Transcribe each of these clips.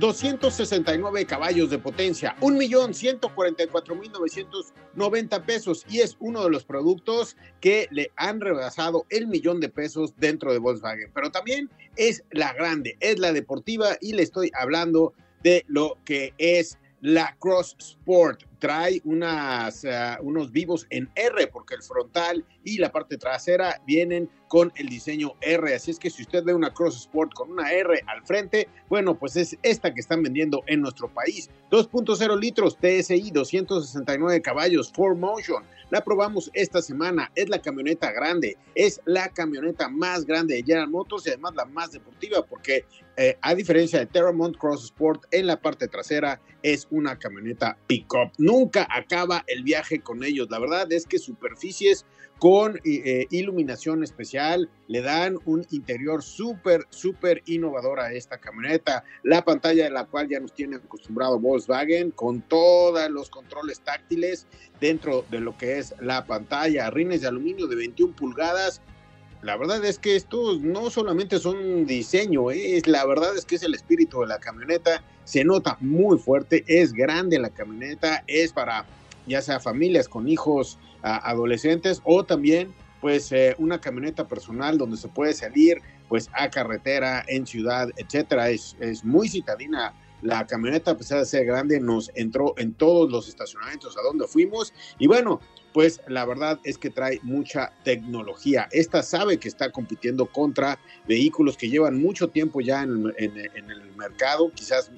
269 caballos de potencia, 1.144.990 pesos y es uno de los productos que le han rebasado el millón de pesos dentro de Volkswagen. Pero también es la grande, es la deportiva y le estoy hablando de lo que es la Cross Sport trae uh, unos vivos en R porque el frontal y la parte trasera vienen con el diseño R. Así es que si usted ve una Cross Sport con una R al frente, bueno, pues es esta que están vendiendo en nuestro país. 2.0 litros TSI, 269 caballos, 4Motion. La probamos esta semana. Es la camioneta grande, es la camioneta más grande de General Motors y además la más deportiva porque eh, a diferencia de Terramont Cross Sport, en la parte trasera es una camioneta pick-up. Nunca acaba el viaje con ellos. La verdad es que superficies con eh, iluminación especial, le dan un interior súper, súper innovador a esta camioneta. La pantalla de la cual ya nos tiene acostumbrado Volkswagen, con todos los controles táctiles dentro de lo que es la pantalla, rines de aluminio de 21 pulgadas. La verdad es que estos no solamente son diseño, es la verdad es que es el espíritu de la camioneta. Se nota muy fuerte, es grande la camioneta, es para ya sea familias con hijos adolescentes o también pues eh, una camioneta personal donde se puede salir pues a carretera, en ciudad, etcétera. Es, es muy citadina la camioneta, a pesar de ser grande, nos entró en todos los estacionamientos a donde fuimos. Y bueno, pues la verdad es que trae mucha tecnología. Esta sabe que está compitiendo contra vehículos que llevan mucho tiempo ya en, en el mercado, quizás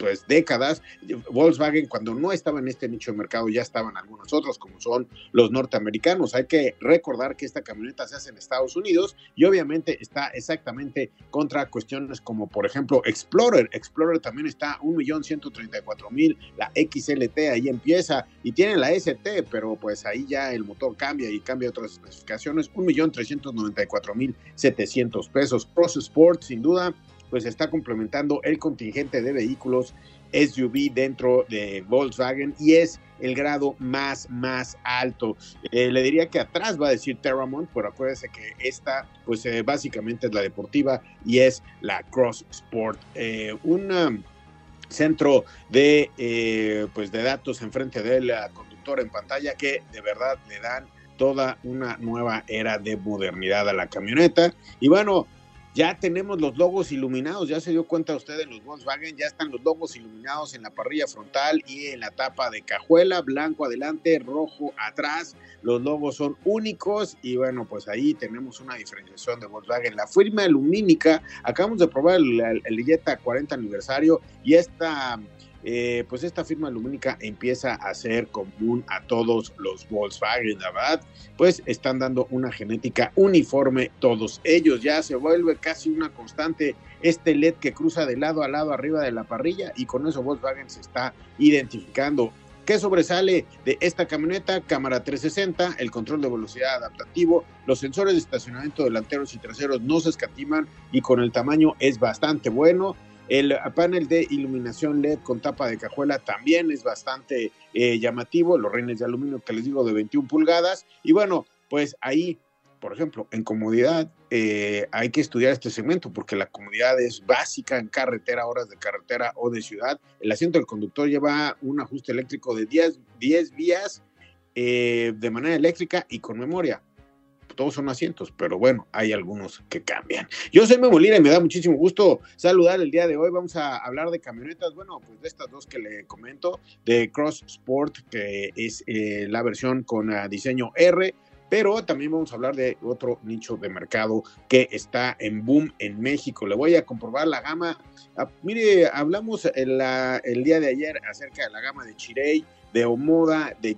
pues décadas. Volkswagen cuando no estaba en este nicho de mercado ya estaban algunos otros como son los norteamericanos. Hay que recordar que esta camioneta se hace en Estados Unidos y obviamente está exactamente contra cuestiones como por ejemplo Explorer. Explorer también está 1.134.000, la XLT ahí empieza y tiene la ST, pero pues ahí ya el motor cambia y cambia otras especificaciones, 1.394.700 pesos. Cross Sport sin duda pues está complementando el contingente de vehículos SUV dentro de Volkswagen y es el grado más, más alto. Eh, le diría que atrás va a decir Terramont, pero acuérdese que esta, pues eh, básicamente es la deportiva y es la Cross Sport. Eh, un um, centro de, pues de datos enfrente del conductor en pantalla que de verdad le dan toda una nueva era de modernidad a la camioneta. Y bueno, ya tenemos los logos iluminados, ya se dio cuenta usted en los Volkswagen, ya están los logos iluminados en la parrilla frontal y en la tapa de cajuela, blanco adelante, rojo atrás. Los logos son únicos y bueno, pues ahí tenemos una diferenciación de Volkswagen. La firma lumínica, acabamos de probar el, el, 40 aniversario y esta eh, pues esta firma lumínica empieza a ser común a todos los Volkswagen, verdad, pues están dando una genética uniforme todos ellos, ya se vuelve casi una constante este LED que cruza de lado a lado arriba de la parrilla y con eso Volkswagen se está identificando. ¿Qué sobresale de esta camioneta? Cámara 360, el control de velocidad adaptativo, los sensores de estacionamiento delanteros y traseros no se escatiman y con el tamaño es bastante bueno. El panel de iluminación LED con tapa de cajuela también es bastante eh, llamativo, los reines de aluminio que les digo de 21 pulgadas. Y bueno, pues ahí, por ejemplo, en comodidad eh, hay que estudiar este segmento porque la comodidad es básica en carretera, horas de carretera o de ciudad. El asiento del conductor lleva un ajuste eléctrico de 10, 10 vías eh, de manera eléctrica y con memoria todos son asientos, pero bueno, hay algunos que cambian. Yo soy Memo Lira y me da muchísimo gusto saludar el día de hoy. Vamos a hablar de camionetas, bueno, pues de estas dos que le comento, de Cross Sport, que es eh, la versión con uh, diseño R, pero también vamos a hablar de otro nicho de mercado que está en boom en México. Le voy a comprobar la gama. Ah, mire, hablamos el, el, día de ayer acerca de la gama de Chirey, de Omoda, de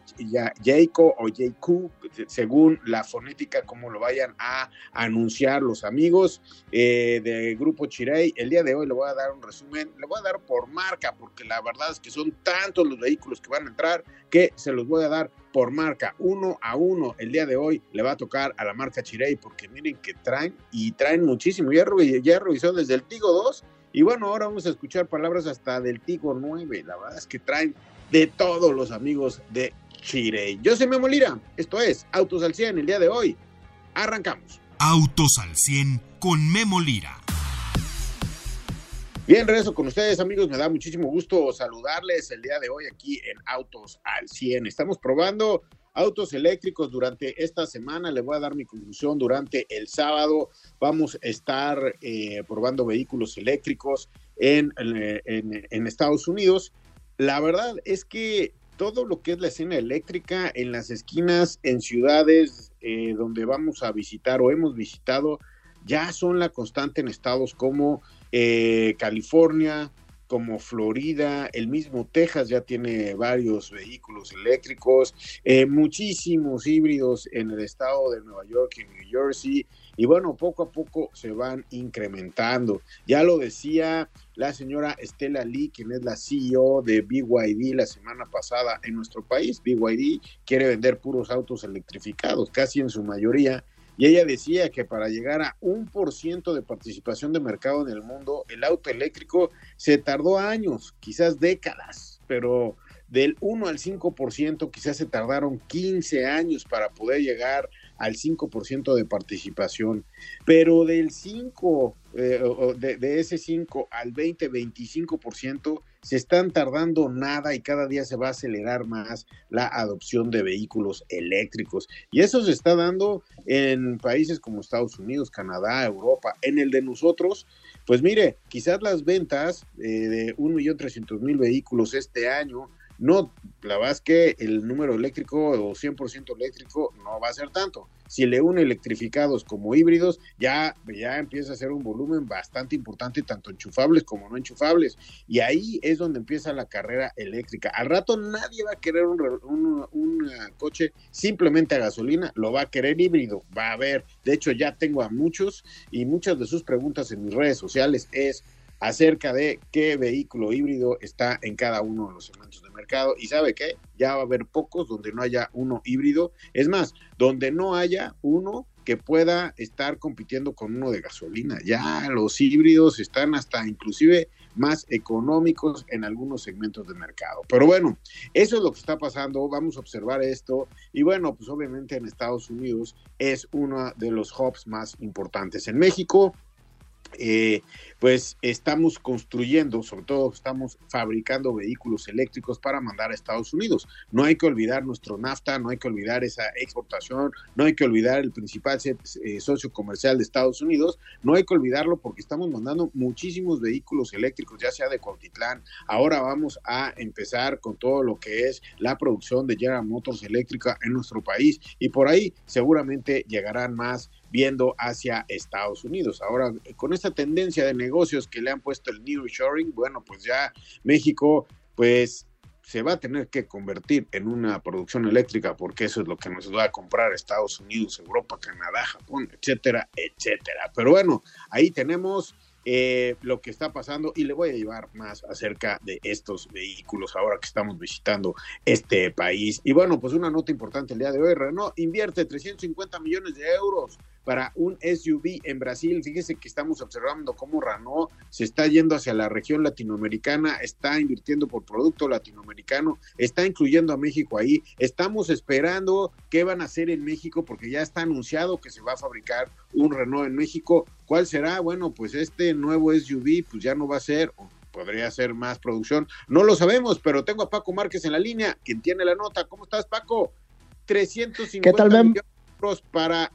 Jaco o Jaiku, según la fonética, como lo vayan a anunciar los amigos eh, de Grupo Chirey. El día de hoy le voy a dar un resumen, le voy a dar por marca, porque la verdad es que son tantos los vehículos que van a entrar que se los voy a dar por marca, uno a uno. El día de hoy le va a tocar a la marca Chirey, porque miren que traen y traen muchísimo. Ya, ya revisó desde el Tigo 2 y bueno, ahora vamos a escuchar palabras hasta del Tigo 9. La verdad es que traen de todos los amigos de Chirey. Yo soy Memo Lira. Esto es Autos al 100 el día de hoy. Arrancamos. Autos al 100 con Memo Lira. Bien, regreso con ustedes, amigos. Me da muchísimo gusto saludarles el día de hoy aquí en Autos al 100. Estamos probando autos eléctricos durante esta semana. Le voy a dar mi conclusión durante el sábado. Vamos a estar eh, probando vehículos eléctricos en, en, Estados Unidos. La verdad es que todo lo que es la escena eléctrica en las esquinas, en ciudades eh, donde vamos a visitar o hemos visitado, ya son la constante en estados como eh, California, como Florida, el mismo Texas ya tiene varios vehículos eléctricos, eh, muchísimos híbridos en el estado de Nueva York y New Jersey, y bueno, poco a poco se van incrementando. Ya lo decía la señora Estela Lee, quien es la CEO de BYD la semana pasada en nuestro país. BYD quiere vender puros autos electrificados, casi en su mayoría y ella decía que para llegar a un por ciento de participación de mercado en el mundo, el auto eléctrico se tardó años, quizás décadas, pero del 1 al 5% quizás se tardaron 15 años para poder llegar al 5% de participación, pero del 5, eh, de, ese 5 al 20, 25%, se están tardando nada y cada día se va a acelerar más la adopción de vehículos eléctricos. Y eso se está dando en países como Estados Unidos, Canadá, Europa. En el de nosotros, pues mire, quizás las ventas eh, de 1.300.000 vehículos este año no, la verdad es que el número eléctrico o 100% eléctrico no va a ser tanto. Si le une electrificados como híbridos, ya, ya empieza a ser un volumen bastante importante, tanto enchufables como no enchufables. Y ahí es donde empieza la carrera eléctrica. Al rato nadie va a querer un, un, un coche simplemente a gasolina, lo va a querer híbrido, va a haber. De hecho, ya tengo a muchos y muchas de sus preguntas en mis redes sociales es acerca de qué vehículo híbrido está en cada uno de los segmentos de mercado. Y sabe qué, ya va a haber pocos donde no haya uno híbrido. Es más, donde no haya uno que pueda estar compitiendo con uno de gasolina. Ya los híbridos están hasta inclusive más económicos en algunos segmentos de mercado. Pero bueno, eso es lo que está pasando, vamos a observar esto y bueno, pues obviamente en Estados Unidos es uno de los hubs más importantes. En México eh, pues estamos construyendo, sobre todo estamos fabricando vehículos eléctricos para mandar a Estados Unidos. No hay que olvidar nuestro NAFTA, no hay que olvidar esa exportación, no hay que olvidar el principal eh, socio comercial de Estados Unidos, no hay que olvidarlo porque estamos mandando muchísimos vehículos eléctricos, ya sea de Cuautitlán. Ahora vamos a empezar con todo lo que es la producción de General Motors eléctrica en nuestro país y por ahí seguramente llegarán más viendo hacia Estados Unidos. Ahora, con esta tendencia de negocios que le han puesto el New Shoring, bueno, pues ya México, pues se va a tener que convertir en una producción eléctrica porque eso es lo que nos va a comprar Estados Unidos, Europa, Canadá, Japón, etcétera, etcétera. Pero bueno, ahí tenemos eh, lo que está pasando y le voy a llevar más acerca de estos vehículos ahora que estamos visitando este país. Y bueno, pues una nota importante el día de hoy, Renault invierte 350 millones de euros para un SUV en Brasil. Fíjese que estamos observando cómo Renault se está yendo hacia la región latinoamericana, está invirtiendo por producto latinoamericano, está incluyendo a México ahí. Estamos esperando qué van a hacer en México porque ya está anunciado que se va a fabricar un Renault en México. ¿Cuál será? Bueno, pues este nuevo SUV pues ya no va a ser podría ser más producción. No lo sabemos, pero tengo a Paco Márquez en la línea, quien tiene la nota. ¿Cómo estás, Paco? 350 ¿Qué tal, millones para,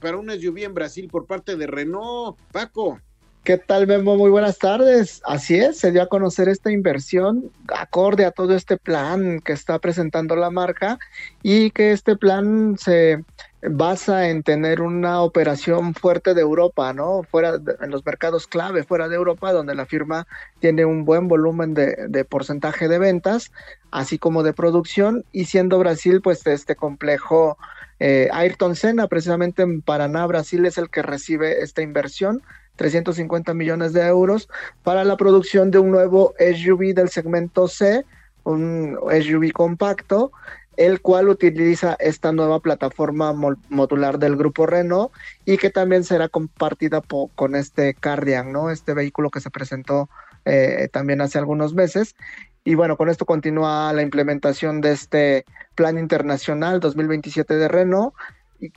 para un SUV en Brasil por parte de Renault. Paco. ¿Qué tal, Memo? Muy buenas tardes. Así es, se dio a conocer esta inversión acorde a todo este plan que está presentando la marca y que este plan se basa en tener una operación fuerte de Europa, ¿no? Fuera en los mercados clave fuera de Europa, donde la firma tiene un buen volumen de, porcentaje de ventas, así como de producción, y siendo Brasil, pues este complejo eh, Ayrton Senna, precisamente en Paraná, Brasil, es el que recibe esta inversión. 350 millones de euros para la producción de un nuevo SUV del segmento C, un SUV compacto, el cual utiliza esta nueva plataforma modular del grupo Renault y que también será compartida con este Cardian, ¿no? Este vehículo que se presentó eh, también hace algunos meses. Y bueno, con esto continúa la implementación de este Plan Internacional 2027 de Renault,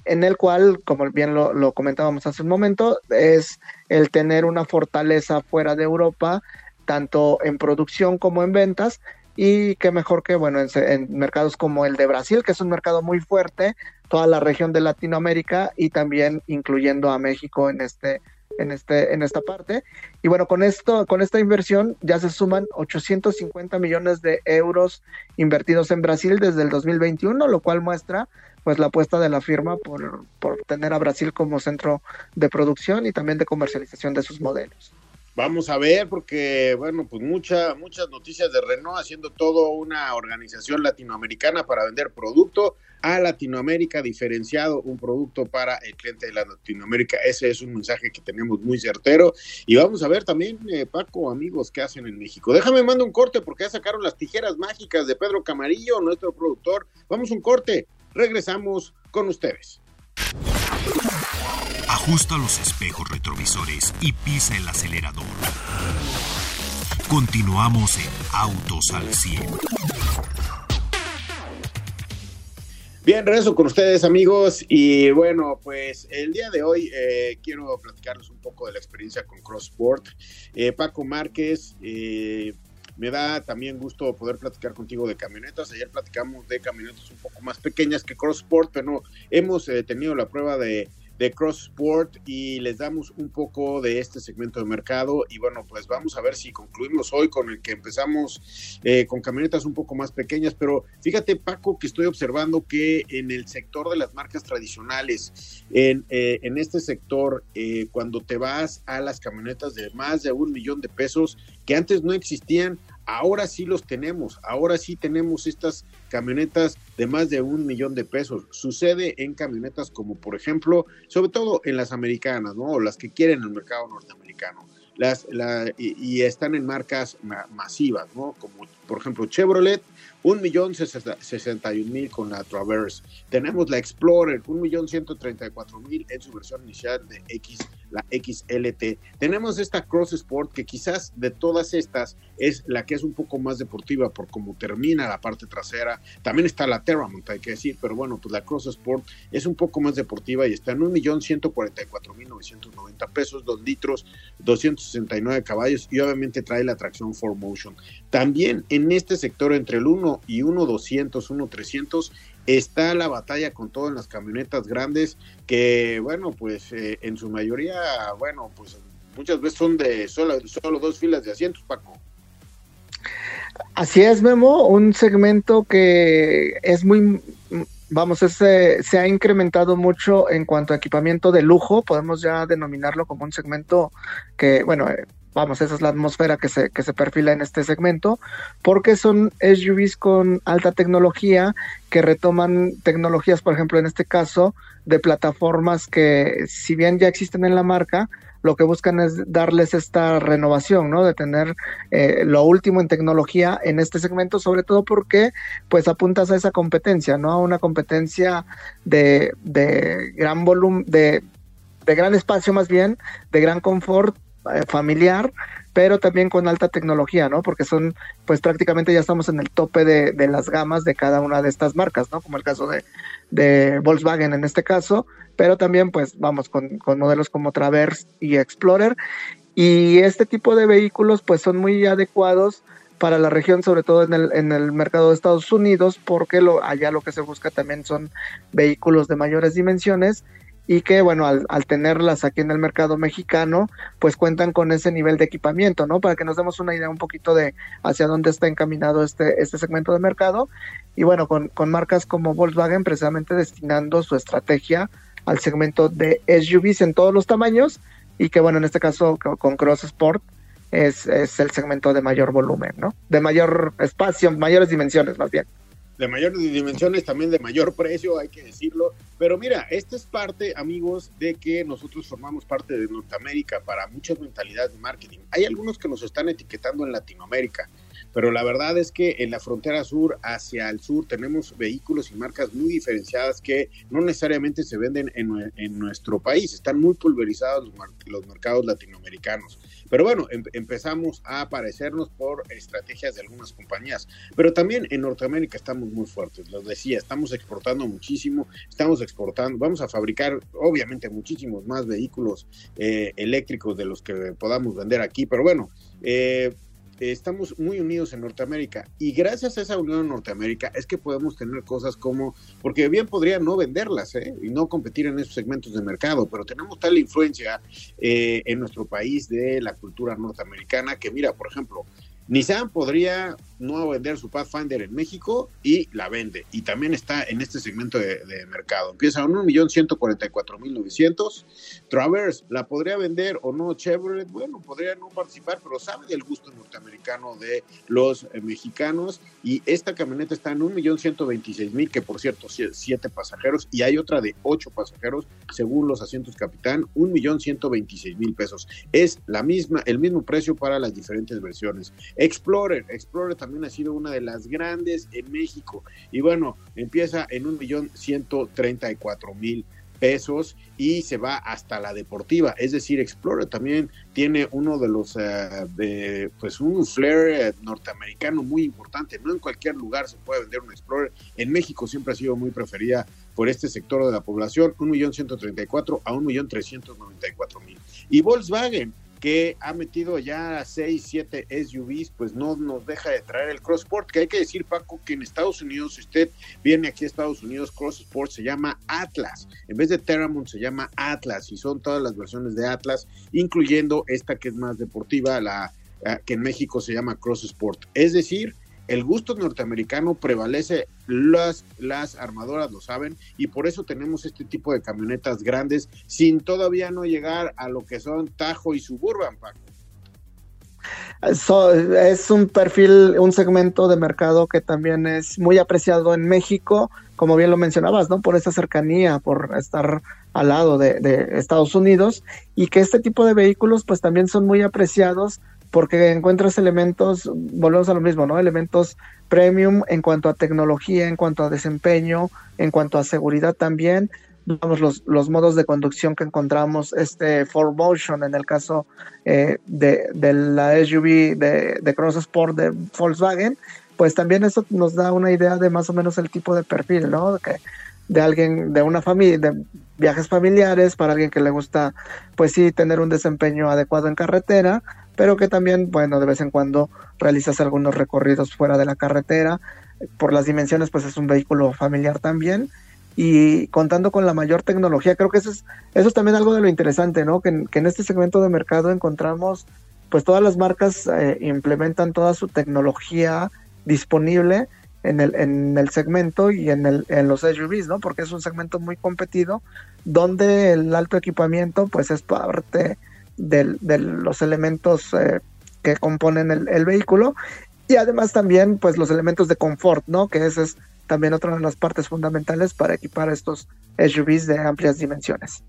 en el cual, como bien lo, lo comentábamos hace un momento, es el tener una fortaleza fuera de Europa, tanto en producción como en ventas, y qué mejor que, bueno, en, mercados como el de Brasil, que es un mercado muy fuerte, toda la región de Latinoamérica y también incluyendo a México en este en este en esta parte. Y bueno con esto con esta inversión ya se suman 850 millones de euros invertidos en Brasil desde el 2021 lo cual muestra pues la apuesta de la firma por, por tener a Brasil como centro de producción y también de comercialización de sus modelos Vamos a ver, porque, bueno, pues mucha, muchas noticias de Renault haciendo todo una organización latinoamericana para vender producto a Latinoamérica, diferenciado un producto para el cliente de la Latinoamérica. Ese es un mensaje que tenemos muy certero. Y vamos a ver también, eh, Paco, amigos, qué hacen en México. Déjame mando un corte porque ya sacaron las tijeras mágicas de Pedro Camarillo, nuestro productor. Vamos un corte, regresamos con ustedes. Ajusta los espejos retrovisores y pisa el acelerador. Continuamos en Autos al 100. Bien, regreso con ustedes amigos y bueno, pues el día de hoy eh, quiero platicarles un poco de la experiencia con Crossport. Eh, Paco Márquez, eh, me da también gusto poder platicar contigo de camionetas. Ayer platicamos de camionetas un poco más pequeñas que Crossport, pero hemos tenido la prueba de de Cross Sport y les damos un poco de este segmento de mercado. Y bueno, pues vamos a ver si concluimos hoy con el que empezamos eh, con camionetas un poco más pequeñas, pero fíjate Paco que estoy observando que en el sector de las marcas tradicionales, en, eh, en este sector, eh, cuando te vas a las camionetas de más de un millón de pesos que antes no existían, Ahora sí los tenemos, ahora sí tenemos estas camionetas de más de un millón de pesos. Sucede en camionetas como por ejemplo, sobre todo en las americanas, ¿no? O las que quieren el mercado norteamericano. Las, y, están en marcas masivas, ¿no? Como por ejemplo Chevrolet, un millón sesenta y mil con la Traverse. Tenemos la Explorer, un millón ciento treinta y cuatro mil en su versión inicial de X la XLT. Tenemos esta Cross Sport que quizás de todas estas es la que es un poco más deportiva por cómo termina la parte trasera. También está la Terramont, hay que decir, pero bueno, pues la Cross Sport es un poco más deportiva y está en un millón ciento cuarenta y cuatro mil novecientos noventa pesos, dos litros, 269 caballos y obviamente trae la tracción 4Motion. También en este sector entre el 1 y 1 200, 1 300 está la batalla con todo en las camionetas grandes que, bueno, pues eh, en su mayoría, bueno, pues muchas veces son de solo, solo dos filas de asientos, Paco. Así es, Memo, un segmento que es muy, vamos, se ha incrementado mucho en cuanto a equipamiento de lujo, podemos ya denominarlo como un segmento que, bueno, vamos, esa es la atmósfera que se, que se perfila en este segmento, porque son SUVs con alta tecnología que retoman tecnologías, por ejemplo, en este caso, de plataformas que si bien ya existen en la marca, lo que buscan es darles esta renovación, ¿no? De tener eh, lo último en tecnología en este segmento, sobre todo porque pues apuntas a esa competencia, ¿no? A una competencia de, de gran volumen, de, de gran espacio más bien, de gran confort familiar, pero también con alta tecnología, ¿no? Porque son, pues prácticamente ya estamos en el tope de, las gamas de cada una de estas marcas, ¿no? Como el caso de, Volkswagen en este caso, pero también pues vamos con, modelos como Traverse y Explorer. Y este tipo de vehículos pues son muy adecuados para la región, sobre todo en el, en el mercado de Estados Unidos, porque allá lo que se busca también son vehículos de mayores dimensiones y que bueno, al, tenerlas aquí en el mercado mexicano, pues cuentan con ese nivel de equipamiento, ¿no? Para que nos demos una idea un poquito de hacia dónde está encaminado este, este segmento de mercado. Y bueno, con, con marcas como Volkswagen precisamente destinando su estrategia al segmento de SUVs en todos los tamaños y que bueno, en este caso con Cross Sport es, es el segmento de mayor volumen, ¿no? De mayor espacio, mayores dimensiones más bien de mayores dimensiones, también de mayor precio, hay que decirlo. Pero mira, esta es parte, amigos, de que nosotros formamos parte de Norteamérica para muchas mentalidades de marketing. Hay algunos que nos están etiquetando en Latinoamérica, pero la verdad es que en la frontera sur hacia el sur tenemos vehículos y marcas muy diferenciadas que no necesariamente se venden en, nuestro país, están muy pulverizados los, mercados latinoamericanos. Pero bueno, em, empezamos a aparecernos por estrategias de algunas compañías. Pero también en Norteamérica estamos muy fuertes, lo decía, estamos exportando muchísimo, estamos exportando, vamos a fabricar obviamente muchísimos más vehículos eh, eléctricos de los que podamos vender aquí, pero bueno, eh, estamos muy unidos en Norteamérica y gracias a esa unión en Norteamérica es que podemos tener cosas como, porque bien podría no venderlas ¿eh? y no competir en esos segmentos de mercado, pero tenemos tal influencia eh, en nuestro país de la cultura norteamericana que mira, por ejemplo, Nissan podría no vender su Pathfinder en México y la vende. Y también está en este segmento de, mercado. Empieza en 1.144.900. Traverse la podría vender o no Chevrolet. Bueno, podría no participar, pero sabe del gusto norteamericano de los eh, mexicanos. Y esta camioneta está en 1.126.000, que por cierto, siete pasajeros. Y hay otra de ocho pasajeros, según los asientos capitán, 1.126.000 pesos. Es la misma, el mismo precio para las diferentes versiones. Explorer, Explorer también ha sido una de las grandes en México. Y bueno, empieza en un millón ciento treinta y cuatro mil pesos y se va hasta la deportiva. Es decir, Explorer también tiene uno de los, eh, pues un flair norteamericano muy importante. No en cualquier lugar se puede vender un Explorer. En México siempre ha sido muy preferida por este sector de la población, un millón ciento treinta y cuatro a un millón trescientos noventa y cuatro mil. Y Volkswagen que ha metido ya 6, 7 SUVs, pues no nos deja de traer el Cross Sport, que hay que decir, Paco, que en Estados Unidos, si usted viene aquí a Estados Unidos, Cross Sport se llama Atlas, en vez de Terramont se llama Atlas, y son todas las versiones de Atlas, incluyendo esta que es más deportiva, la que en México se llama Cross Sport. Es decir, el gusto norteamericano prevalece, las, las armadoras lo saben, y por eso tenemos este tipo de camionetas grandes, sin todavía no llegar a lo que son Tajo y Suburban, Paco. es un perfil, un segmento de mercado que también es muy apreciado en México, como bien lo mencionabas, ¿no? Por esa cercanía, por estar al lado de, de Estados Unidos, y que este tipo de vehículos pues también son muy apreciados porque encuentras elementos, volvemos a lo mismo, ¿no? Elementos premium en cuanto a tecnología, en cuanto a desempeño, en cuanto a seguridad también. Vamos, los, los modos de conducción que encontramos, este 4Motion en el caso eh, de, de, la SUV de, Cross Sport de Volkswagen, pues también eso nos da una idea de más o menos el tipo de perfil, ¿no? De alguien, de una familia, de viajes familiares, para alguien que le gusta, pues sí, tener un desempeño adecuado en carretera, pero que también, bueno, de vez en cuando realizas algunos recorridos fuera de la carretera. Por las dimensiones, pues es un vehículo familiar también. Y contando con la mayor tecnología, creo que eso es, eso es también algo de lo interesante, ¿no? Que, en este segmento de mercado encontramos, pues todas las marcas eh, implementan toda su tecnología disponible en el, en el segmento y en, el, en los SUVs, ¿no? Porque es un segmento muy competido, donde el alto equipamiento, pues es parte de, los elementos eh, que componen el, vehículo y además también pues los elementos de confort, ¿no? Que esa es también otra de las partes fundamentales para equipar estos SUVs de amplias dimensiones.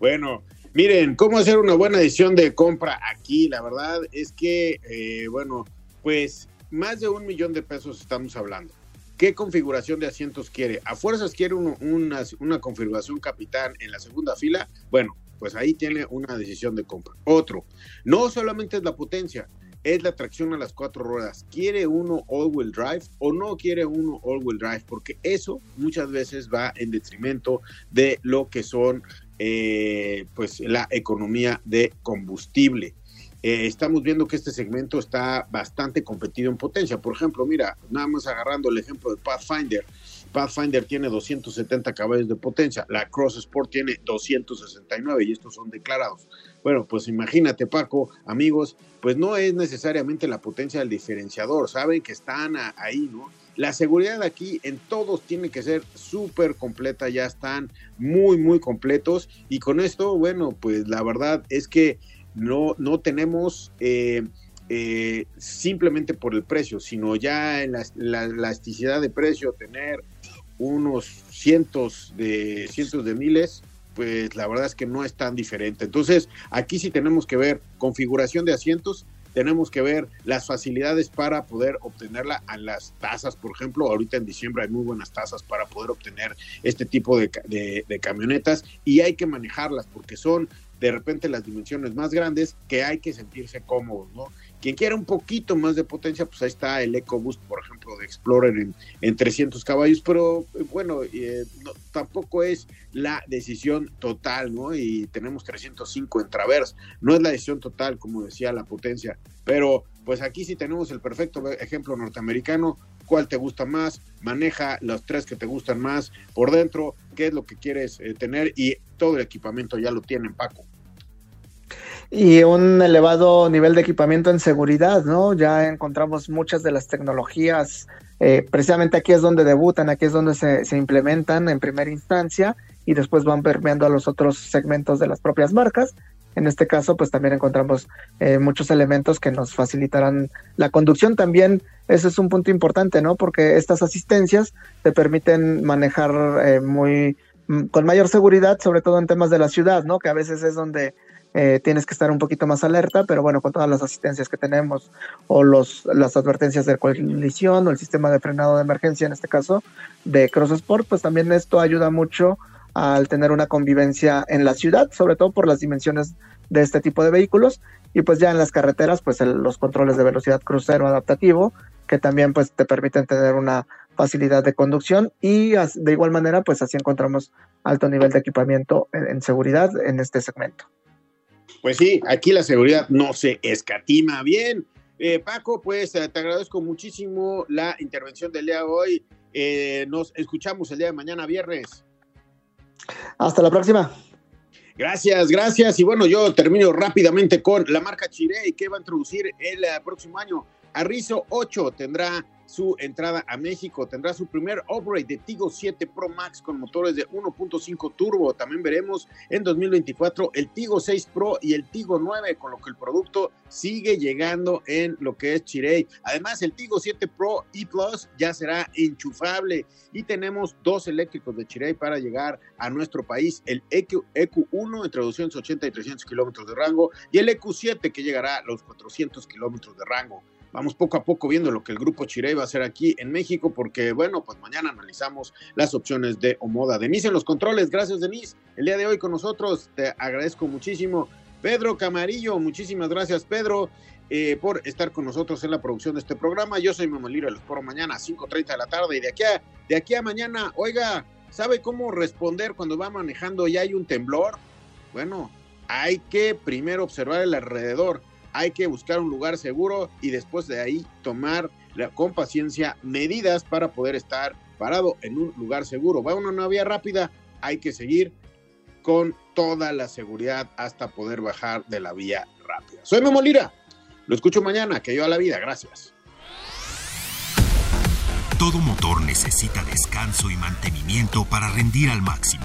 Bueno, miren, cómo hacer una buena decisión de compra aquí, la verdad es que, eh, bueno, pues más de un millón de pesos estamos hablando. ¿Qué configuración de asientos quiere? ¿A fuerzas quiere una, una configuración capitán en la segunda fila? Bueno, pues ahí tiene una decisión de compra. Otro, no solamente es la potencia, es la tracción a las cuatro ruedas. ¿Quiere uno all-wheel drive o no quiere uno all-wheel drive? Porque eso muchas veces va en detrimento de lo que son eh, pues la economía de combustible. Eh, estamos viendo que este segmento está bastante competido en potencia. Por ejemplo, mira, nada más agarrando el ejemplo de Pathfinder, Pathfinder tiene 270 caballos de potencia, la Cross Sport tiene 269 y estos son declarados. Bueno, pues imagínate Paco, amigos, pues no es necesariamente la potencia del diferenciador, saben que están ahí, ¿no? La seguridad aquí en todos tiene que ser súper completa, ya están muy, muy completos y con esto, bueno, pues la verdad es que no, no tenemos... Eh, eh, simplemente por el precio, sino ya en la, elasticidad de precio, tener unos cientos de cientos de miles, pues la verdad es que no es tan diferente. Entonces, aquí sí tenemos que ver configuración de asientos, tenemos que ver las facilidades para poder obtenerla a las tasas, por ejemplo, ahorita en diciembre hay muy buenas tasas para poder obtener este tipo de, de camionetas y hay que manejarlas porque son de repente las dimensiones más grandes que hay que sentirse cómodos, ¿no? Quien quiera un poquito más de potencia, pues ahí está el EcoBoost, por ejemplo, de Explorer en, en 300 caballos, pero eh, bueno, eh, tampoco es la decisión total, ¿no? Y tenemos 305 en Traverse, no es la decisión total, como decía la potencia, pero pues aquí sí tenemos el perfecto ejemplo norteamericano, cuál te gusta más, maneja los tres que te gustan más por dentro, qué es lo que quieres eh, tener y todo el equipamiento ya lo tienen, Paco y un elevado nivel de equipamiento en seguridad, ¿no? Ya encontramos muchas de las tecnologías, eh, precisamente aquí es donde debutan, aquí es donde se, implementan en primera instancia y después van permeando a los otros segmentos de las propias marcas. En este caso, pues también encontramos eh, muchos elementos que nos facilitarán la conducción. También ese es un punto importante, ¿no? Porque estas asistencias te permiten manejar eh, muy mm, con mayor seguridad, sobre todo en temas de la ciudad, ¿no? Que a veces es donde eh, tienes que estar un poquito más alerta, pero bueno, con todas las asistencias que tenemos o los, las advertencias de colisión o el sistema de frenado de emergencia, en este caso de Cross Sport, pues también esto ayuda mucho al tener una convivencia en la ciudad, sobre todo por las dimensiones de este tipo de vehículos y pues ya en las carreteras pues los controles de velocidad crucero adaptativo que también pues te permiten tener una facilidad de conducción y de igual manera pues así encontramos alto nivel de equipamiento en seguridad en este segmento. Pues sí, aquí la seguridad no se escatima bien. Eh, Paco, pues eh, te agradezco muchísimo la intervención del día de hoy. Eh, nos escuchamos el día de mañana, viernes. Hasta la próxima. Gracias, gracias. Y bueno, yo termino rápidamente con la marca Chirey que va a introducir el próximo año. Arrizo 8 tendrá su entrada a México. Tendrá su primer upgrade de Tigo 7 Pro Max con motores de 1.5 turbo. También veremos en 2024 el Tigo 6 Pro y el Tigo 9, con lo que el producto sigue llegando en lo que es Chirey. Además, el Tigo 7 Pro y Plus ya será enchufable y tenemos dos eléctricos de Chirey para llegar a nuestro país. El EQ, EQ1 entre 280 y 300 kilómetros de rango y el EQ7 que llegará a los 400 kilómetros de rango vamos poco a poco viendo lo que el grupo Chirey va a hacer aquí en México, porque bueno, pues mañana analizamos las opciones de Omoda. Denise en los controles, gracias Denise, el día de hoy con nosotros, te agradezco muchísimo. Pedro Camarillo, muchísimas gracias Pedro. Eh, por estar con nosotros en la producción de este programa. Yo soy Lira, los por mañana a 5.30 de la tarde y de aquí a, de aquí a mañana, oiga, ¿sabe cómo responder cuando va manejando y hay un temblor? Bueno, hay que primero observar el alrededor hay que buscar un lugar seguro y después de ahí tomar con paciencia medidas para poder estar parado en un lugar seguro. Va una vía rápida, hay que seguir con toda la seguridad hasta poder bajar de la vía rápida. Soy Memo Lira, lo escucho mañana, que yo a la vida, gracias. Todo motor necesita descanso y mantenimiento para rendir al máximo.